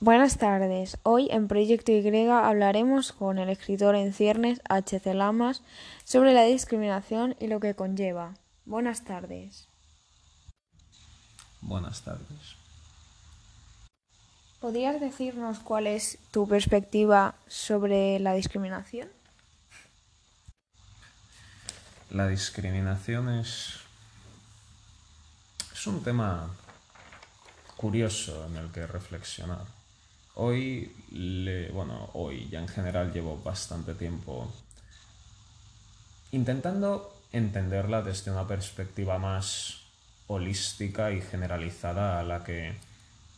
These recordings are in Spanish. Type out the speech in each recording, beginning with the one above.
Buenas tardes. Hoy en Proyecto Y hablaremos con el escritor en ciernes H.C. Lamas sobre la discriminación y lo que conlleva. Buenas tardes. Buenas tardes. ¿Podrías decirnos cuál es tu perspectiva sobre la discriminación? La discriminación es, es un tema curioso en el que reflexionar. Hoy, le, bueno, hoy ya en general llevo bastante tiempo intentando entenderla desde una perspectiva más holística y generalizada a la que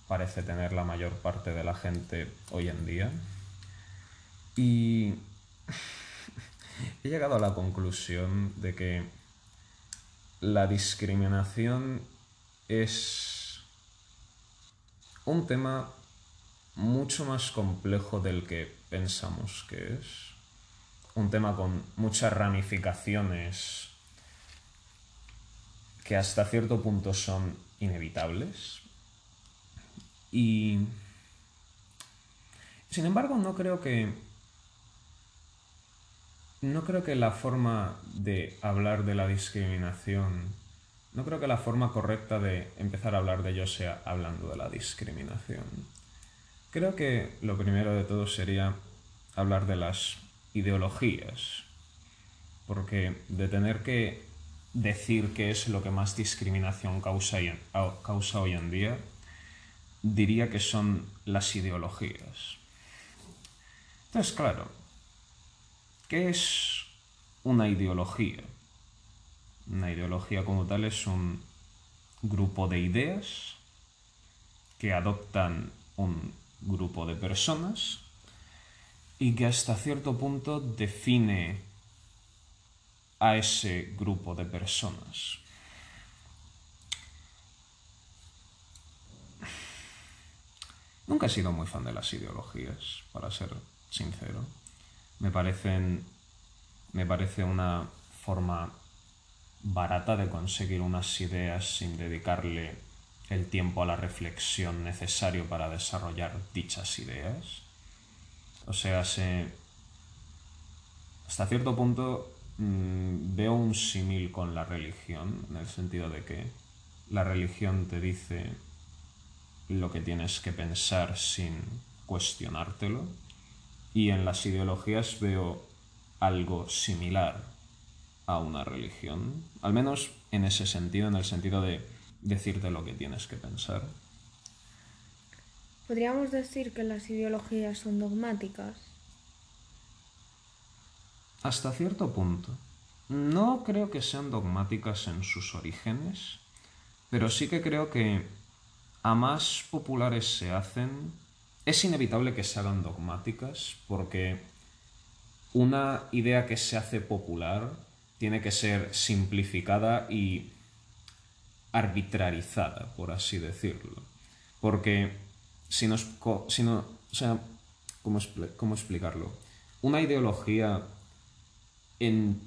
parece tener la mayor parte de la gente hoy en día. Y he llegado a la conclusión de que la discriminación es un tema mucho más complejo del que pensamos que es. Un tema con muchas ramificaciones que hasta cierto punto son inevitables. Y... Sin embargo, no creo que... No creo que la forma de hablar de la discriminación... No creo que la forma correcta de empezar a hablar de ello sea hablando de la discriminación. Creo que lo primero de todo sería hablar de las ideologías, porque de tener que decir qué es lo que más discriminación causa, causa hoy en día, diría que son las ideologías. Entonces, claro, ¿qué es una ideología? Una ideología como tal es un grupo de ideas que adoptan un grupo de personas y que hasta cierto punto define a ese grupo de personas. Nunca he sido muy fan de las ideologías, para ser sincero. Me parecen. Me parece una forma barata de conseguir unas ideas sin dedicarle el tiempo a la reflexión necesario para desarrollar dichas ideas. O sea, se, hasta cierto punto mm, veo un símil con la religión, en el sentido de que la religión te dice lo que tienes que pensar sin cuestionártelo, y en las ideologías veo algo similar a una religión, al menos en ese sentido, en el sentido de decirte lo que tienes que pensar. ¿Podríamos decir que las ideologías son dogmáticas? Hasta cierto punto. No creo que sean dogmáticas en sus orígenes, pero sí que creo que a más populares se hacen, es inevitable que se hagan dogmáticas, porque una idea que se hace popular tiene que ser simplificada y arbitrarizada, por así decirlo. Porque si nos... No, o sea, ¿cómo, ¿cómo, explicarlo? Una ideología en,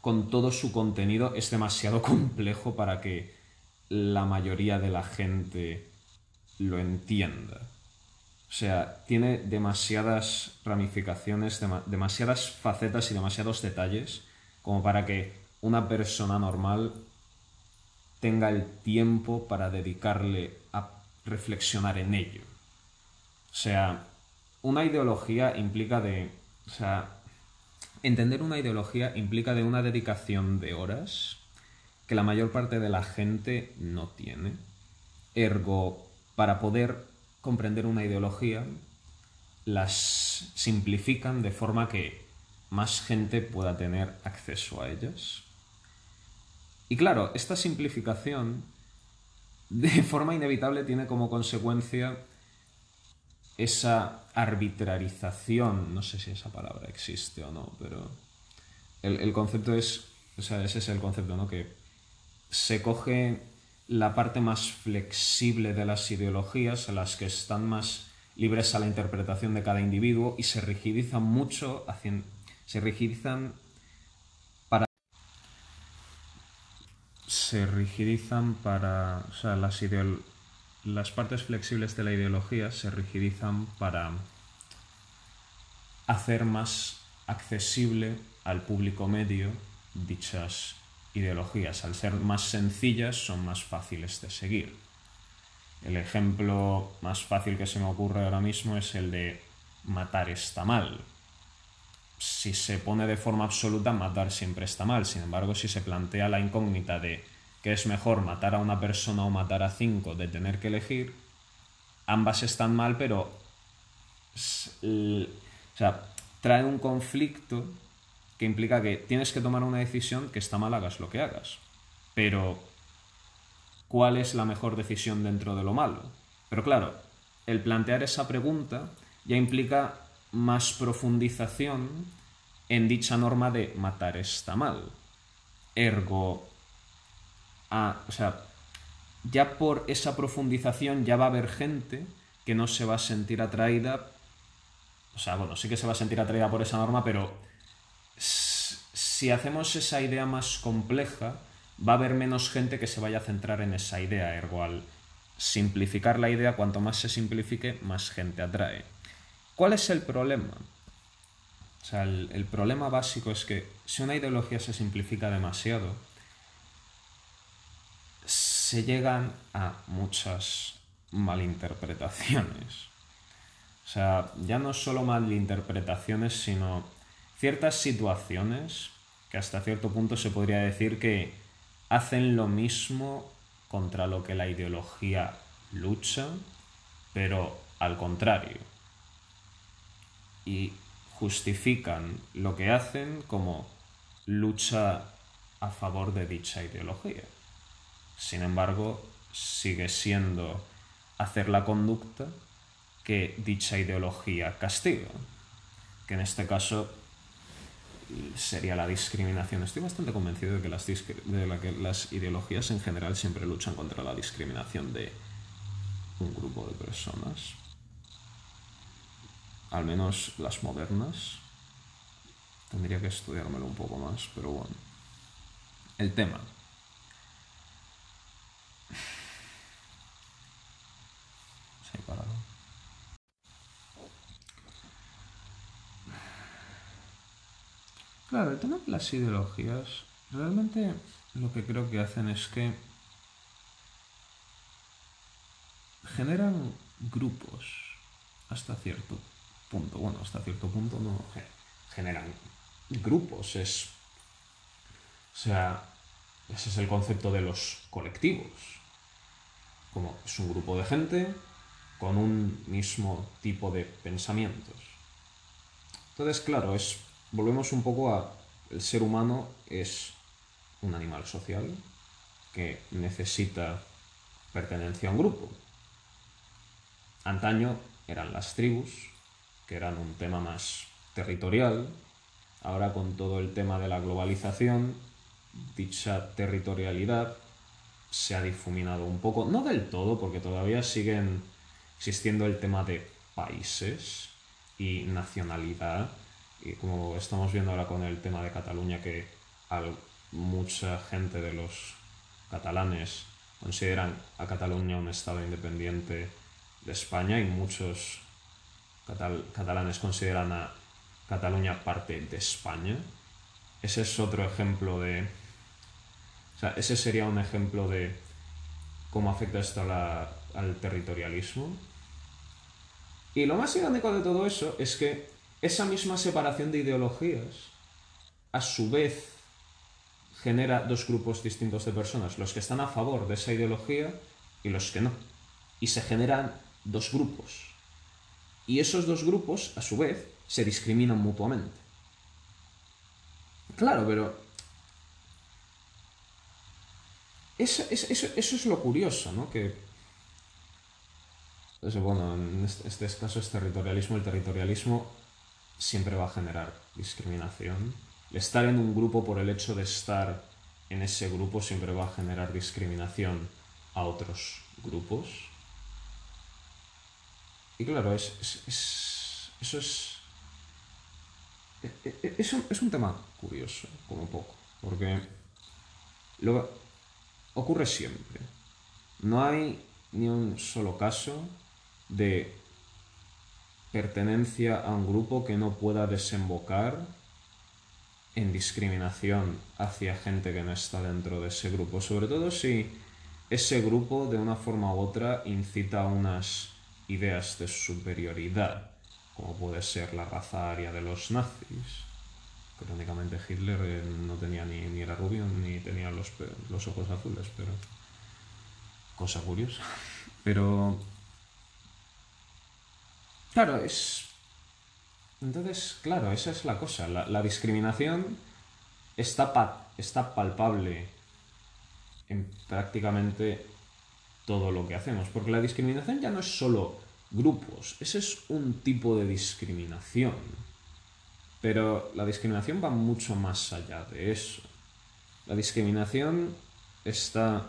con todo su contenido es demasiado complejo para que la mayoría de la gente lo entienda. O sea, tiene demasiadas ramificaciones, demasiadas facetas y demasiados detalles como para que una persona normal tenga el tiempo para dedicarle a reflexionar en ello. O sea, una ideología implica de... O sea, entender una ideología implica de una dedicación de horas que la mayor parte de la gente no tiene. Ergo, para poder comprender una ideología, las simplifican de forma que más gente pueda tener acceso a ellas. Y claro, esta simplificación de forma inevitable tiene como consecuencia esa arbitrarización, no sé si esa palabra existe o no, pero el, concepto es, o sea, ese es el concepto, ¿no? Que se coge la parte más flexible de las ideologías, las que están más libres a la interpretación de cada individuo y se rigidizan mucho, se rigidizan se rigidizan para, o sea, las las partes flexibles de la ideología se rigidizan para hacer más accesible al público medio dichas ideologías. Al ser más sencillas son más fáciles de seguir. El ejemplo más fácil que se me ocurre ahora mismo es el de matar está mal. Si se pone de forma absoluta, matar siempre está mal. Sin embargo, si se plantea la incógnita de que es mejor matar a una persona o matar a cinco, de tener que elegir, ambas están mal, pero o sea, trae un conflicto que implica que tienes que tomar una decisión que está mal, hagas lo que hagas. Pero cuál es la mejor decisión dentro de lo malo. Pero claro, el plantear esa pregunta ya implica más profundización en dicha norma de matar está mal. Ergo, o sea, ya por esa profundización ya va a haber gente que no se va a sentir atraída, o sea, bueno, sí que se va a sentir atraída por esa norma, pero si hacemos esa idea más compleja, va a haber menos gente que se vaya a centrar en esa idea, ergo al simplificar la idea, cuanto más se simplifique, más gente atrae. ¿Cuál es el problema? O sea, el, problema básico es que si una ideología se simplifica demasiado, se llegan a muchas malinterpretaciones. O sea, ya no solo malinterpretaciones, sino ciertas situaciones que hasta cierto punto se podría decir que hacen lo mismo contra lo que la ideología lucha, pero al contrario. Y justifican lo que hacen como lucha a favor de dicha ideología. Sin embargo, sigue siendo hacer la conducta que dicha ideología castiga, que en este caso sería la discriminación. Estoy bastante convencido de que las, que las ideologías en general siempre luchan contra la discriminación de un grupo de personas. Al menos las modernas. Tendría que estudiármelo un poco más, pero bueno. El tema. Se ha parado. Claro, el tema de las ideologías, realmente lo que creo que hacen es que generan grupos hasta cierto punto. Bueno, hasta cierto punto no generan grupos. Es, o sea, ese es el concepto de los colectivos. Como es un grupo de gente con un mismo tipo de pensamientos. Entonces, claro, es volvemos un poco a el ser humano es un animal social que necesita pertenencia a un grupo. Antaño eran las tribus, que eran un tema más territorial. Ahora con todo el tema de la globalización, dicha territorialidad se ha difuminado un poco, no del todo, porque todavía siguen existiendo el tema de países y nacionalidad, y como estamos viendo ahora con el tema de Cataluña, que mucha gente de los catalanes consideran a Cataluña un estado independiente de España y muchos catalanes consideran a Cataluña parte de España. Ese es otro ejemplo de... Sea, ese sería un ejemplo de cómo afecta esto al territorialismo. Y lo más irónico de todo eso es que esa misma separación de ideologías, a su vez, genera dos grupos distintos de personas, los que están a favor de esa ideología y los que no. Y se generan dos grupos. Y esos dos grupos, a su vez, se discriminan mutuamente. Claro, pero... Eso, es lo curioso, ¿no? Que... bueno, en este, este caso es territorialismo. El territorialismo siempre va a generar discriminación. Estar en un grupo por el hecho de estar en ese grupo siempre va a generar discriminación a otros grupos. Y claro, es, eso es, e, e, e, es, un, es un tema curioso, como poco, porque lo ocurre siempre. No hay ni un solo caso de pertenencia a un grupo que no pueda desembocar en discriminación hacia gente que no está dentro de ese grupo, sobre todo si ese grupo de una forma u otra incita a unas ideas de superioridad, como puede ser la raza aria de los nazis. Crónicamente Hitler eh, no tenía ni, era rubio ni tenía los, los ojos azules, pero cosa curiosa. Pero claro, es entonces, claro, esa es la cosa. La, discriminación está, está palpable en prácticamente todo lo que hacemos. Porque la discriminación ya no es solo grupos, ese es un tipo de discriminación. Pero la discriminación va mucho más allá de eso. La discriminación está,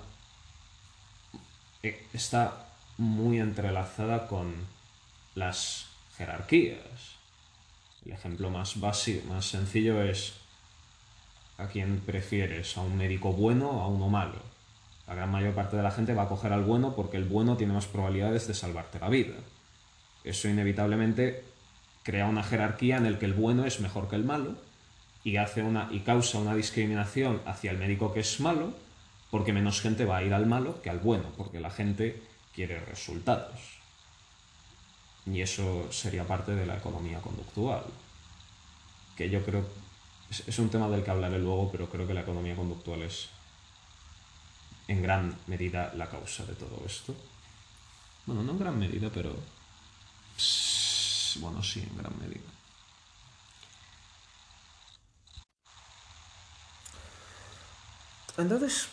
eh, está muy entrelazada con las jerarquías. El ejemplo más básico, más sencillo es a quién prefieres, a un médico bueno o a uno malo. La gran mayor parte de la gente va a coger al bueno porque el bueno tiene más probabilidades de salvarte la vida. Eso inevitablemente crea una jerarquía en el que el bueno es mejor que el malo y hace una y causa una discriminación hacia el médico que es malo porque menos gente va a ir al malo que al bueno, porque la gente quiere resultados. Y eso sería parte de la economía conductual. Que yo creo. Es, un tema del que hablaré luego, pero creo que la economía conductual es en gran medida la causa de todo esto. Bueno, no en gran medida, pero. Bueno, sí, en gran medida. Entonces,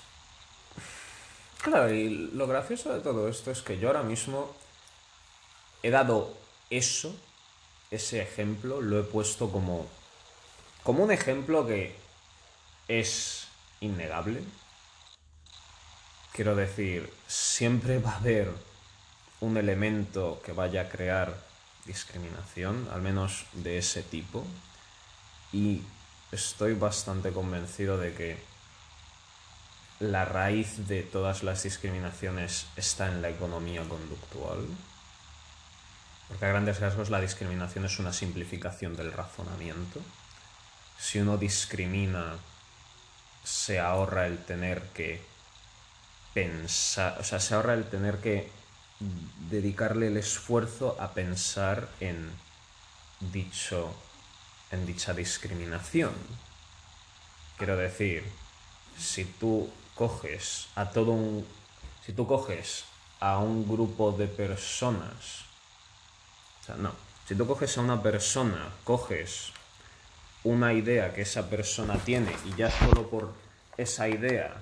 claro, y lo gracioso de todo esto es que yo ahora mismo he dado eso, ese ejemplo, lo he puesto como, como un ejemplo que es innegable. Quiero decir, siempre va a haber un elemento que vaya a crear discriminación, al menos de ese tipo, y estoy bastante convencido de que la raíz de todas las discriminaciones está en la economía conductual. Porque a grandes rasgos la discriminación es una simplificación del razonamiento. Si uno discrimina, se ahorra el tener que pensar, o sea, se ahorra el tener que dedicarle el esfuerzo a pensar en dicho en dicha discriminación. Quiero decir, si tú coges a todo un si tú coges a un grupo de personas no. Si tú coges a una persona, coges una idea que esa persona tiene y ya solo por esa idea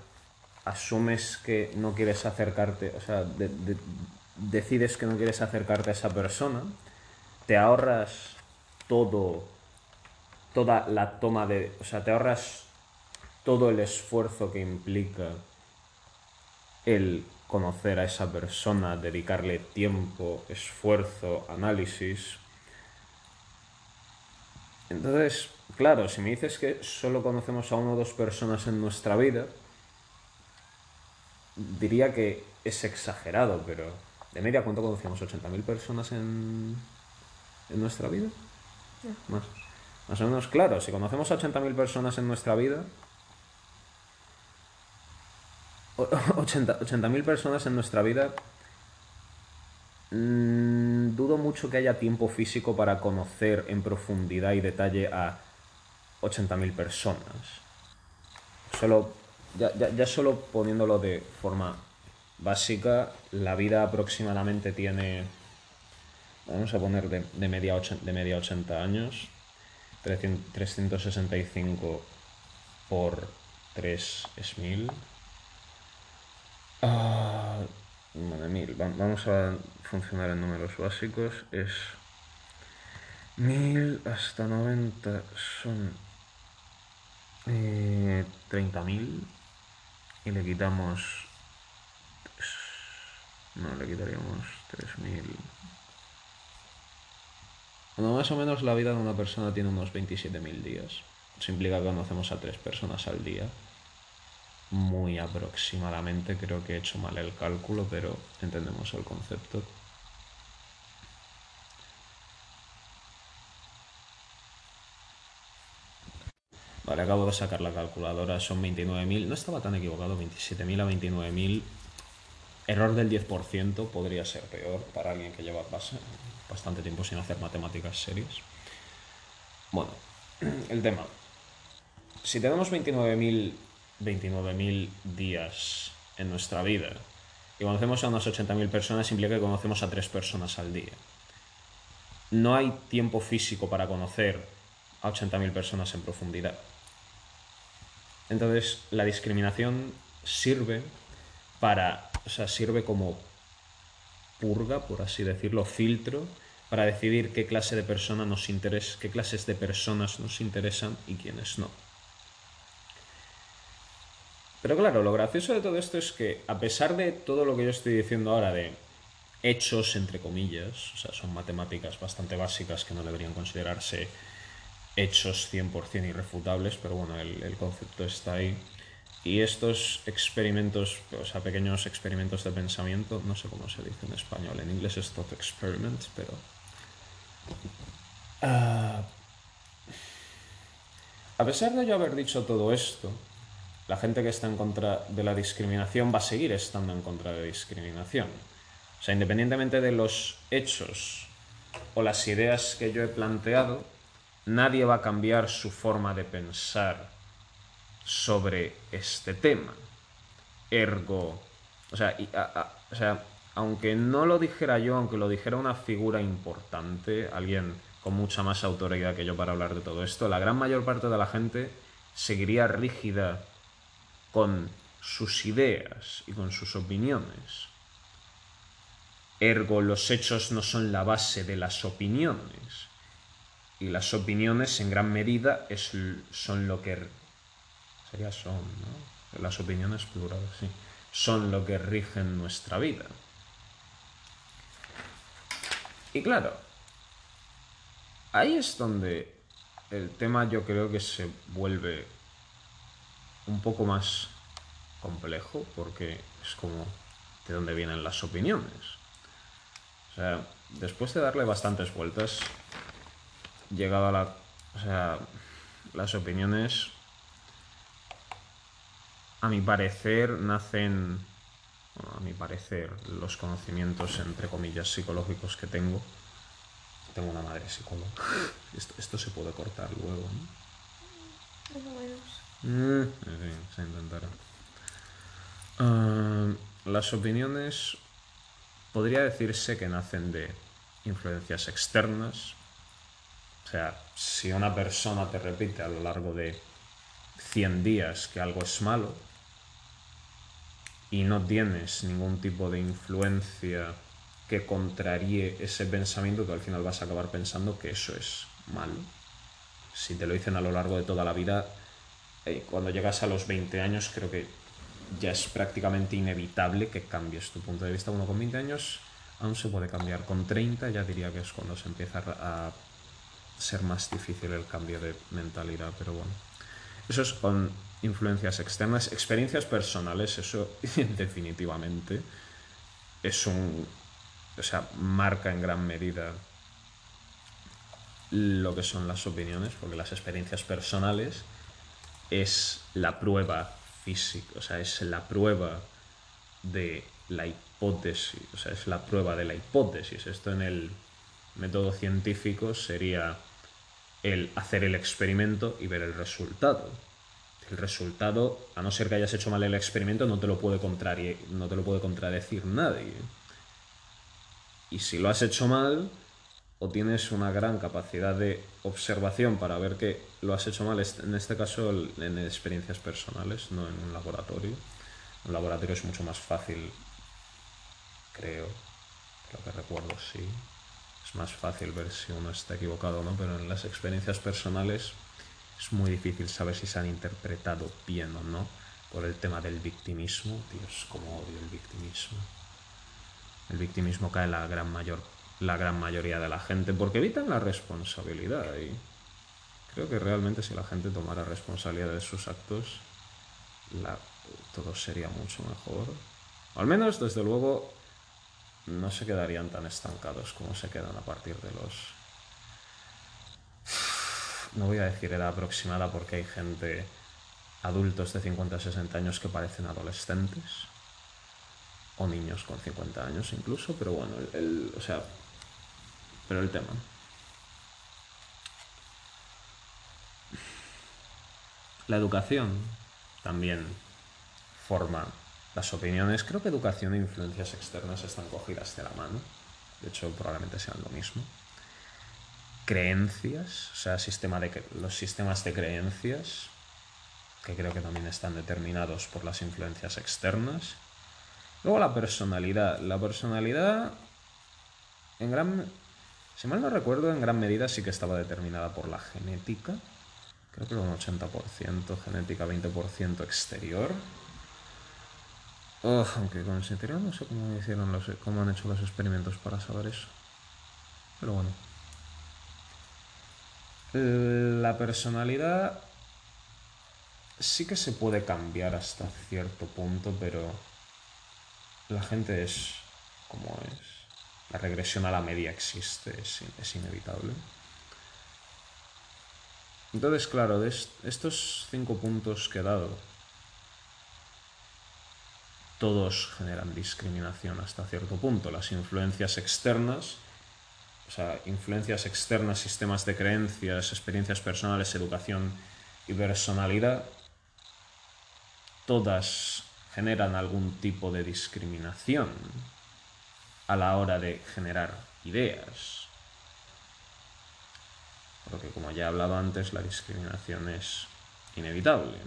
asumes que no quieres acercarte, o sea, decides que no quieres acercarte a esa persona, te ahorras todo, toda la toma de, o sea, te ahorras todo el esfuerzo que implica el conocer a esa persona, dedicarle tiempo, esfuerzo, análisis. Entonces, claro, si me dices que solo conocemos a una o dos personas en nuestra vida, diría que es exagerado, pero de media, ¿cuánto conocemos? ¿80.000 personas en, en nuestra vida? Más. Más o menos, claro, si conocemos a 80.000 personas en nuestra vida, 80.000 80 personas en nuestra vida. Mm, dudo mucho que haya tiempo físico para conocer en profundidad y detalle a 80.000 personas. Solo, ya, ya, solo poniéndolo de forma básica, la vida aproximadamente tiene, vamos a poner de, de media, de media 80 años, 365 por 3 es 1000. Ah, mil. Vamos a funcionar en números básicos. Es 1000 hasta 90 son eh, 30.000 y le quitamos no le quitaríamos 3.000 bueno, más o menos la vida de una persona tiene unos 27.000 días eso implica que conocemos a tres personas al día muy aproximadamente, creo que he hecho mal el cálculo, pero entendemos el concepto. Vale, acabo de sacar la calculadora, son 29.000, no estaba tan equivocado, 27.000 a 29.000. Error del 10% podría ser peor para alguien que lleva bastante tiempo sin hacer matemáticas serias. Bueno, el tema. Si tenemos 29.000 29 días en nuestra vida y conocemos a unas 80.000 personas, implica que conocemos a tres personas al día. No hay tiempo físico para conocer a 80.000 personas en profundidad. Entonces, la discriminación sirve para, o sea, sirve como purga, por así decirlo, filtro, para decidir qué clase de persona nos interesa, qué clases de personas nos interesan y quiénes no. Pero claro, lo gracioso de todo esto es que, a pesar de todo lo que yo estoy diciendo ahora de hechos, entre comillas, o sea, son matemáticas bastante básicas que no deberían considerarse hechos 100% irrefutables, pero bueno, el, concepto está ahí. Y estos experimentos, o sea, pequeños experimentos de pensamiento, no sé cómo se dice en español, en inglés es thought experiments, pero... Ah, a pesar de yo haber dicho todo esto, la gente que está en contra de la discriminación va a seguir estando en contra de discriminación. O sea, independientemente de los hechos o las ideas que yo he planteado, nadie va a cambiar su forma de pensar sobre este tema. Ergo, o sea, o sea, aunque no lo dijera yo, aunque lo dijera una figura importante, alguien con mucha más autoridad que yo para hablar de todo esto, la gran mayor parte de la gente seguiría rígida con sus ideas y con sus opiniones. Ergo, los hechos no son la base de las opiniones. Y las opiniones en gran medida es, son lo que... Son, ¿no? Las opiniones plurales, sí. Son lo que rigen nuestra vida. Y claro, ahí es donde el tema yo creo que se vuelve un poco más complejo porque es como de dónde vienen las opiniones. O sea, después de darle bastantes vueltas, llegado a la... O sea, las opiniones, a mi parecer, nacen... a mi parecer, los conocimientos, entre comillas, psicológicos que tengo. Tengo una madre psicóloga. Esto, esto se puede cortar luego, ¿no? Mm, se intentará. Las opiniones podría decirse que nacen de influencias externas. O sea, si una persona te repite a lo largo de 100 días que algo es malo y no tienes ningún tipo de influencia que contraríe ese pensamiento, tú al final vas a acabar pensando que eso es malo. Si te lo dicen a lo largo de toda la vida, eh, cuando llegas a los 20 años creo que ya es prácticamente inevitable que cambies tu punto de vista. Uno con 20 años aún se puede cambiar. Con 30 ya diría que es cuando se empieza a ser más difícil el cambio de mentalidad, pero bueno. Eso es con influencias externas, experiencias personales, eso definitivamente es un... O sea, marca en gran medida lo que son las opiniones, porque las experiencias personales es la prueba física, o sea, es la prueba de la hipótesis, o sea, es la prueba de la hipótesis. Esto en el método científico sería el hacer el experimento y ver el resultado. El resultado, a no ser que hayas hecho mal el experimento, no te lo puede, no te lo puede contradecir nadie. Y si lo has hecho mal, o tienes una gran capacidad de observación para ver que lo has hecho mal, en este caso en experiencias personales, no en un laboratorio. En un laboratorio es mucho más fácil, creo, lo que recuerdo, sí. Es más fácil ver si uno está equivocado o no, pero en las experiencias personales es muy difícil saber si se han interpretado bien o no por el tema del victimismo. Dios, cómo odio el victimismo. El victimismo cae en la gran mayor la gran mayoría de la gente, porque evitan la responsabilidad. Y creo que realmente si la gente tomara responsabilidad de sus actos, todo sería mucho mejor. Al menos, desde luego, no se quedarían tan estancados como se quedan a partir de los... No voy a decir edad aproximada porque hay gente, adultos de 50 60 años que parecen adolescentes, o niños con 50 años incluso, pero bueno, o sea, pero el tema. La educación también forma las opiniones. Creo que educación e influencias externas están cogidas de la mano. De hecho, probablemente sean lo mismo. Creencias, o sea, sistema de, los sistemas de creencias, que creo que también están determinados por las influencias externas. Luego la personalidad. La personalidad, en gran, si mal no recuerdo, en gran medida sí que estaba determinada por la genética. Creo que era un 80% genética, 20% exterior. Oh, aunque con ese interior no sé cómo, hicieron los, cómo han hecho los experimentos para saber eso. Pero bueno. La personalidad sí que se puede cambiar hasta cierto punto, pero la gente es como es. La regresión a la media existe, es, inevitable. Entonces, claro, de estos cinco puntos que he dado, todos generan discriminación hasta cierto punto. Las influencias externas, o sea, influencias externas, sistemas de creencias, experiencias personales, educación y personalidad, todas generan algún tipo de discriminación a la hora de generar ideas. Porque como ya he hablado antes, la discriminación es inevitable.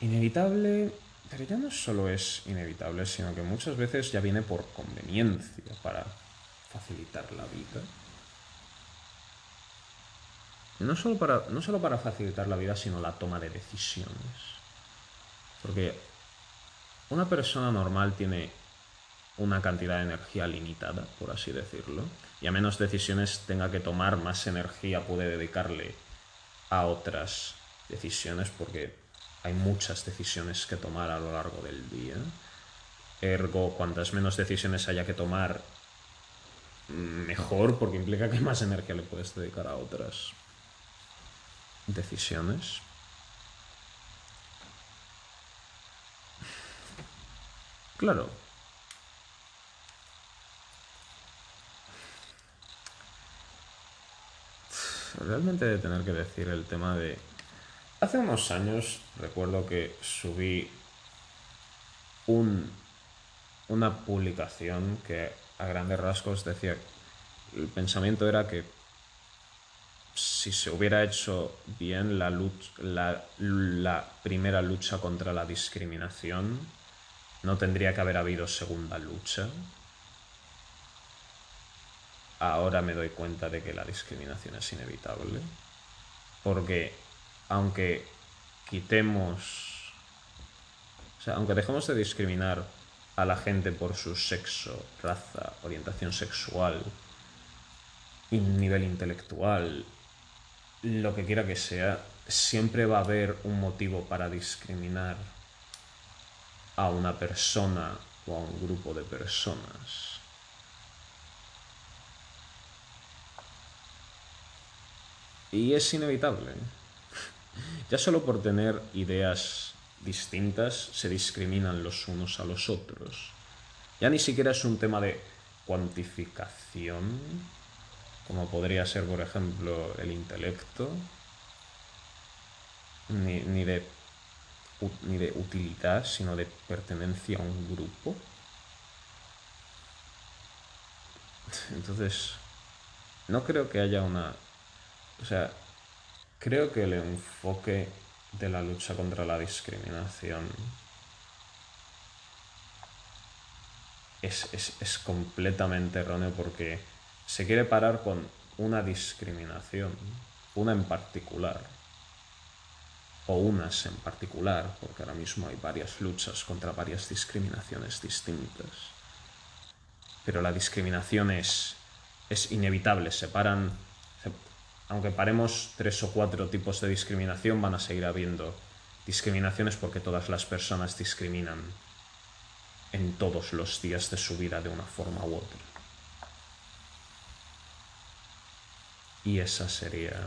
Inevitable, pero ya no solo es inevitable, sino que muchas veces ya viene por conveniencia para facilitar la vida. No solo para, no solo para facilitar la vida, sino la toma de decisiones. Porque una persona normal tiene una cantidad de energía limitada, por así decirlo, y a menos decisiones tenga que tomar, más energía puede dedicarle a otras decisiones porque hay muchas decisiones que tomar a lo largo del día. Ergo, cuantas menos decisiones haya que tomar, mejor, porque implica que más energía le puedes dedicar a otras decisiones. Claro. Realmente de tener que decir el tema de Hace unos años recuerdo que subí un, una publicación que a grandes rasgos decía, el pensamiento era que si se hubiera hecho bien la, la primera lucha contra la discriminación, no tendría que haber habido segunda lucha. Ahora me doy cuenta de que la discriminación es inevitable. Porque aunque quitemos, o sea, aunque dejemos de discriminar a la gente por su sexo, raza, orientación sexual y nivel intelectual, lo que quiera que sea, siempre va a haber un motivo para discriminar a una persona o a un grupo de personas. Y es inevitable. Ya solo por tener ideas distintas se discriminan los unos a los otros. Ya ni siquiera es un tema de cuantificación, como podría ser, por ejemplo, el intelecto, ni, de, ni de utilidad, sino de pertenencia a un grupo. Entonces, no creo que haya una... O sea, Creo que el enfoque de la lucha contra la discriminación es, completamente erróneo porque se quiere parar con una discriminación, una en particular, o unas en particular, porque ahora mismo hay varias luchas contra varias discriminaciones distintas. Pero la discriminación es, es inevitable, separan aunque paremos tres o cuatro tipos de discriminación, van a seguir habiendo Discriminación es porque todas las personas discriminan en todos los días de su vida de una forma u otra. Y esa sería...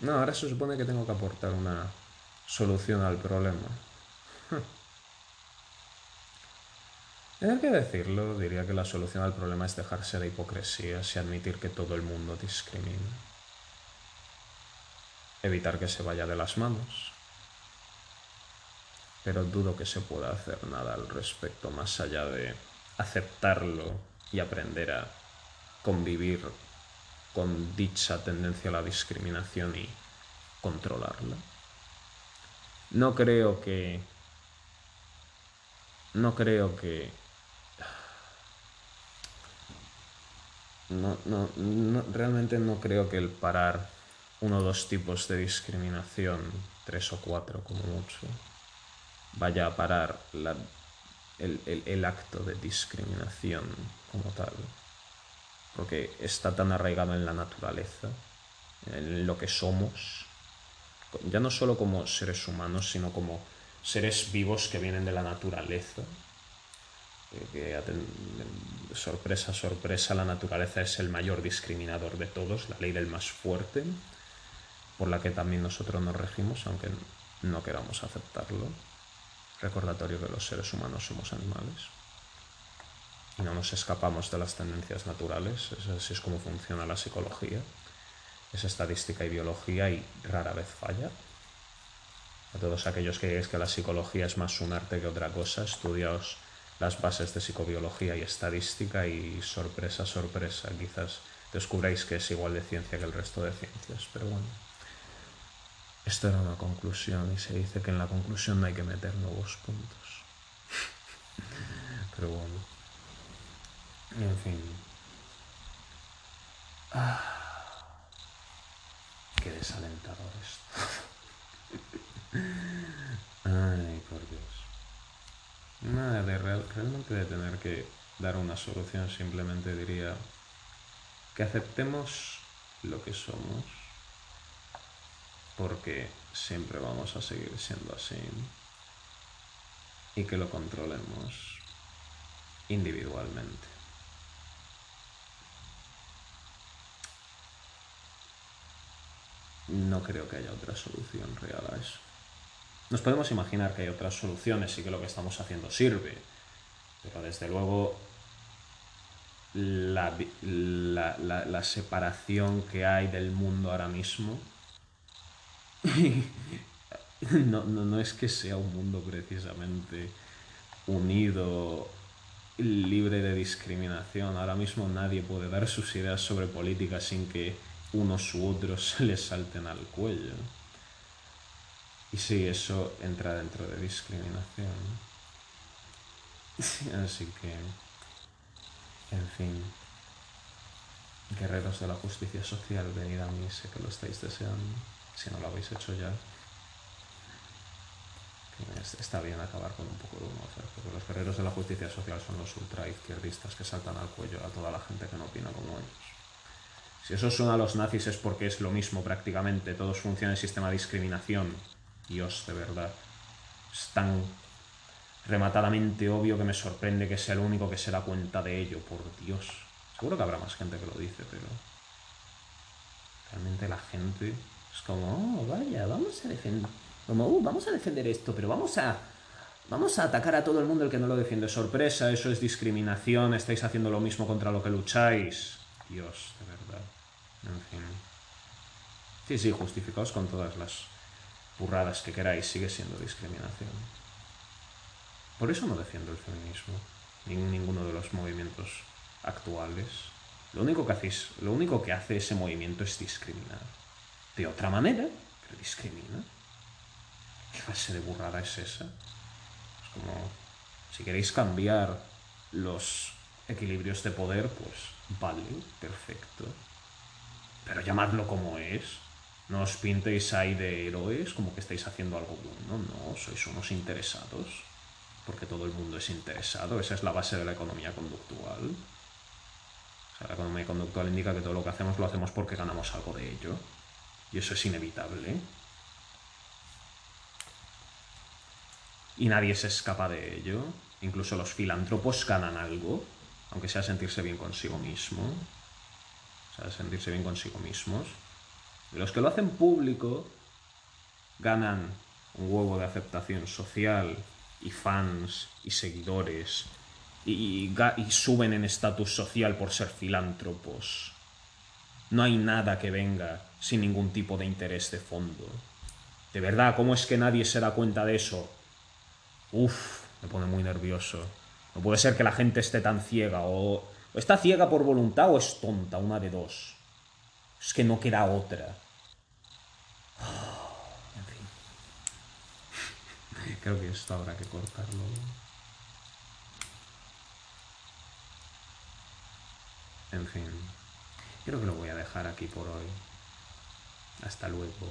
No, ahora se supone que tengo que aportar una solución al problema. Tener que decirlo, diría que la solución al problema es dejarse de hipocresías y admitir que todo el mundo discrimina. Evitar que se vaya de las manos. Pero dudo que se pueda hacer nada al respecto más allá de aceptarlo y aprender a convivir con dicha tendencia a la discriminación y controlarla. No creo que... No creo que... No, no, realmente no creo que el parar uno o dos tipos de discriminación, tres o cuatro como mucho, vaya a parar el acto de discriminación como tal porque está tan arraigado en la naturaleza, en lo que somos, ya no solo como seres humanos, sino como seres vivos que vienen de la naturaleza. Que, sorpresa, sorpresa, la naturaleza es el mayor discriminador de todos, la ley del más fuerte, por la que también nosotros nos regimos, aunque no queramos aceptarlo. Recordatorio que los seres humanos somos animales y no nos escapamos de las tendencias naturales. Así es como funciona la psicología. Es estadística y biología y rara vez falla. A todos aquellos que creéis que la psicología es más un arte que otra cosa, estudiaos las bases de psicobiología y estadística y sorpresa, sorpresa, quizás descubráis que es igual de ciencia que el resto de ciencias. Pero bueno, esto era una conclusión y se dice que en la conclusión no hay que meter nuevos puntos. Pero bueno. En fin. Ah, qué desalentador esto. Ay, por Dios. De realmente de tener que dar una solución, simplemente diría que aceptemos lo que somos, porque siempre vamos a seguir siendo así, y que lo controlemos individualmente. no creo que haya otra solución real a eso. Nos podemos imaginar que hay otras soluciones y que lo que estamos haciendo sirve, pero desde luego la, separación que hay del mundo ahora mismo no, no es que sea un mundo precisamente unido, libre de discriminación. Ahora mismo nadie puede dar sus ideas sobre política sin que unos u otros se les salten al cuello. Y sí, eso entra dentro de discriminación. Así que, en fin, guerreros de la justicia social, venid a mí, sé que lo estáis deseando, si no lo habéis hecho ya. Está bien acabar con un poco de humor, porque los guerreros de la justicia social son los ultraizquierdistas que saltan al cuello a toda la gente que no opina como ellos. Si eso suena a los nazis es porque es lo mismo prácticamente, todos funcionan en sistema de discriminación. Dios, de verdad. Es tan rematadamente obvio que me sorprende que sea el único que se da cuenta de ello, por Dios. Seguro que habrá más gente que lo dice, pero... Realmente la gente es como, oh, vaya, vamos a defender... Como, uh, vamos a defender esto, pero vamos a... Vamos a atacar a todo el mundo el que no lo defiende. Sorpresa, eso es discriminación, estáis haciendo lo mismo contra lo que lucháis. Dios, de verdad. En fin. Sí, sí, justificaos con todas las burradas que queráis, sigue siendo discriminación. Por eso no defiendo el feminismo, ni ninguno de los movimientos actuales. Lo único que hacéis, lo único que hace ese movimiento es discriminar. De otra manera, pero discrimina. ¿Qué clase de burrada es esa? Es como, si queréis cambiar los equilibrios de poder, pues vale, perfecto pero llamadlo como es. No os pintéis ahí de héroes como que estáis haciendo algo bueno, no, sois unos interesados, porque todo el mundo es interesado, esa es la base de la economía conductual. La economía conductual indica que todo lo que hacemos lo hacemos porque ganamos algo de ello, y eso es inevitable. Y nadie se escapa de ello, incluso los filántropos ganan algo, aunque sea sentirse bien consigo mismo, o sea, sentirse bien consigo mismos. Los que lo hacen público ganan un huevo de aceptación social y fans y seguidores y, suben en estatus social por ser filántropos. No hay nada que venga sin ningún tipo de interés de fondo. De verdad, ¿cómo es que nadie se da cuenta de eso? Uf, me pone muy nervioso. No puede ser que la gente esté tan ciega o está ciega por voluntad o es tonta, una de dos. Es que no queda otra. En fin. Creo que esto habrá que cortarlo. En fin. Creo que lo voy a dejar aquí por hoy. Hasta luego.